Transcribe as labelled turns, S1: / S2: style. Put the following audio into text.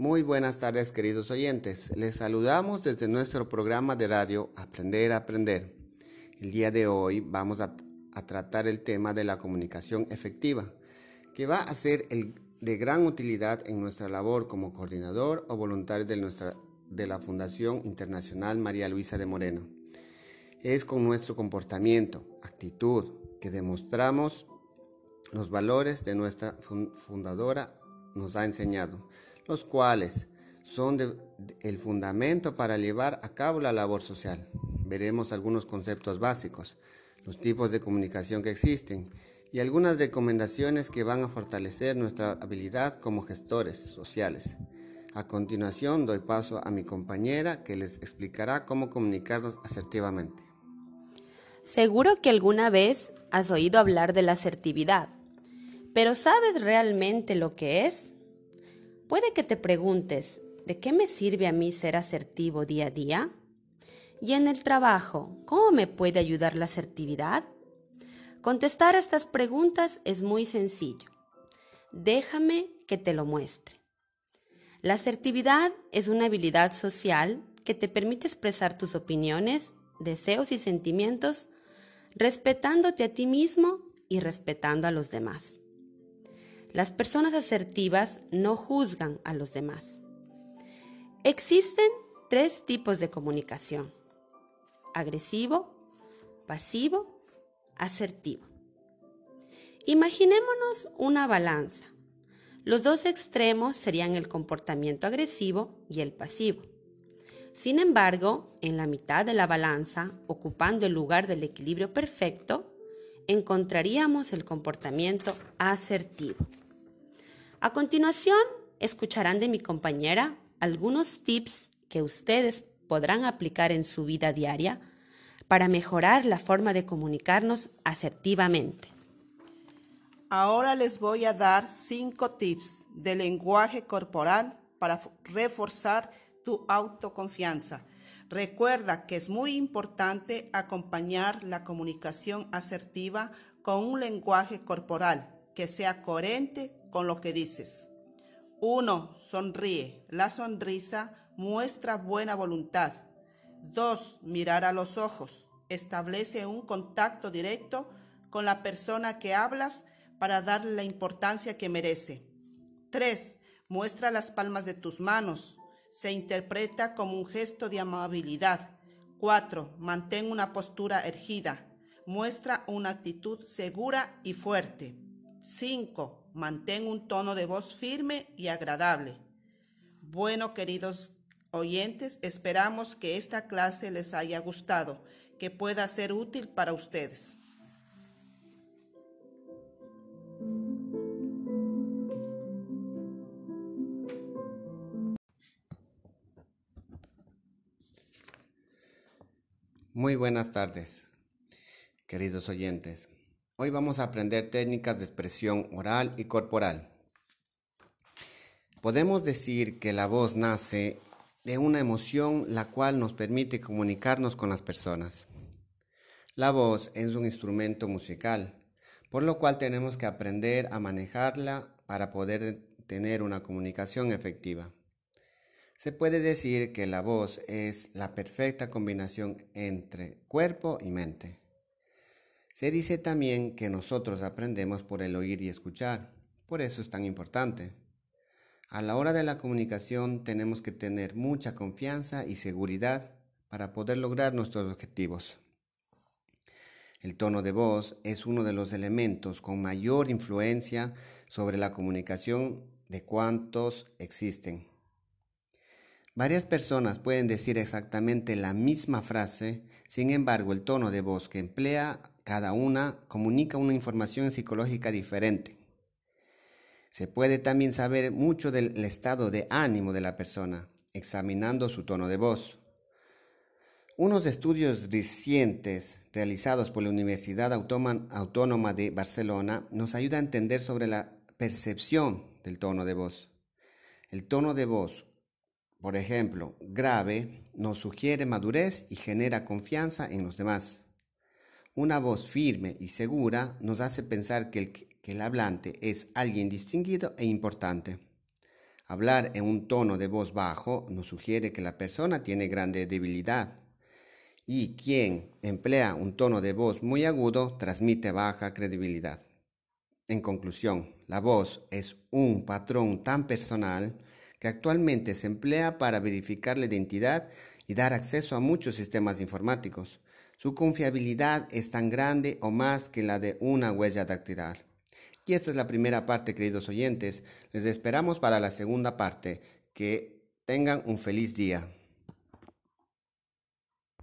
S1: Muy buenas tardes queridos oyentes. Les saludamos desde nuestro programa de radio Aprender a Aprender. El día de hoy vamos a, tratar el tema de la comunicación efectiva, que va a ser de gran utilidad en nuestra labor como coordinador o voluntario de, nuestra, de la Fundación Internacional María Luisa de Moreno. Es con nuestro comportamiento, actitud, que demostramos los valores de nuestra fundadora nos ha enseñado, los cuales son el fundamento para llevar a cabo la labor social. Veremos algunos conceptos básicos, los tipos de comunicación que existen y algunas recomendaciones que van a fortalecer nuestra habilidad como gestores sociales. A continuación doy paso a mi compañera que les explicará cómo comunicarnos asertivamente.
S2: Seguro que alguna vez has oído hablar de la asertividad pero ¿sabes realmente lo que es? Puede que te preguntes, ¿de qué me sirve a mí ser asertivo día a día? Y en el trabajo, ¿cómo me puede ayudar la asertividad? Contestar estas preguntas es muy sencillo. Déjame que te lo muestre. La asertividad es una habilidad social que te permite expresar tus opiniones, deseos y sentimientos respetándote a ti mismo y respetando a los demás. Las personas asertivas no juzgan a los demás. Existen tres tipos de comunicación. Agresivo, pasivo, asertivo. Imaginémonos una balanza. Los dos extremos serían el comportamiento agresivo y el pasivo. Sin embargo, en la mitad de la balanza, ocupando el lugar del equilibrio perfecto, encontraríamos el comportamiento asertivo. A continuación, escucharán de mi compañera algunos tips que ustedes podrán aplicar en su vida diaria para mejorar la forma de comunicarnos asertivamente.
S3: Ahora les voy a dar cinco tips de lenguaje corporal para reforzar tu autoconfianza. Recuerda que es muy importante acompañar la comunicación asertiva con un lenguaje corporal que sea coherente con lo que dices. Uno, sonríe. La sonrisa muestra buena voluntad. Dos, mirar a los ojos. Establece un contacto directo con la persona que hablas para darle la importancia que merece. Tres, muestra las palmas de tus manos. Se interpreta como un gesto de amabilidad. Cuatro, mantén una postura ergida. Muestra una actitud segura y fuerte. 5. Mantén un tono de voz firme y agradable. Bueno, queridos oyentes, esperamos que esta clase les haya gustado, que pueda ser útil para ustedes.
S1: Muy buenas tardes, queridos oyentes. Hoy vamos a aprender técnicas de expresión oral y corporal. Podemos decir que la voz nace de una emoción la cual nos permite comunicarnos con las personas. La voz es un instrumento musical, por lo cual tenemos que aprender a manejarla para poder tener una comunicación efectiva. Se puede decir que la voz es la perfecta combinación entre cuerpo y mente. Se dice también que nosotros aprendemos por el oír y escuchar, por eso es tan importante. A la hora de la comunicación tenemos que tener mucha confianza y seguridad para poder lograr nuestros objetivos. El tono de voz es uno de los elementos con mayor influencia sobre la comunicación de cuantos existen. Varias personas pueden decir exactamente la misma frase, sin embargo el tono de voz que emplea cada una comunica una información psicológica diferente. Se puede también saber mucho del estado de ánimo de la persona, examinando su tono de voz. Unos estudios recientes realizados por la Universidad Autónoma de Barcelona nos ayudan a entender sobre la percepción del tono de voz. El tono de voz por ejemplo, grave nos sugiere madurez y genera confianza en los demás. Una voz firme y segura nos hace pensar que el, hablante es alguien distinguido e importante. Hablar en un tono de voz bajo nos sugiere que la persona tiene grande debilidad. Y quien emplea un tono de voz muy agudo transmite baja credibilidad. En conclusión, la voz es un patrón tan personal que actualmente se emplea para verificar la identidad y dar acceso a muchos sistemas informáticos. Su confiabilidad es tan grande o más que la de una huella dactilar. Y esta es la primera parte, queridos oyentes. Les esperamos para la segunda parte. Que tengan un feliz día.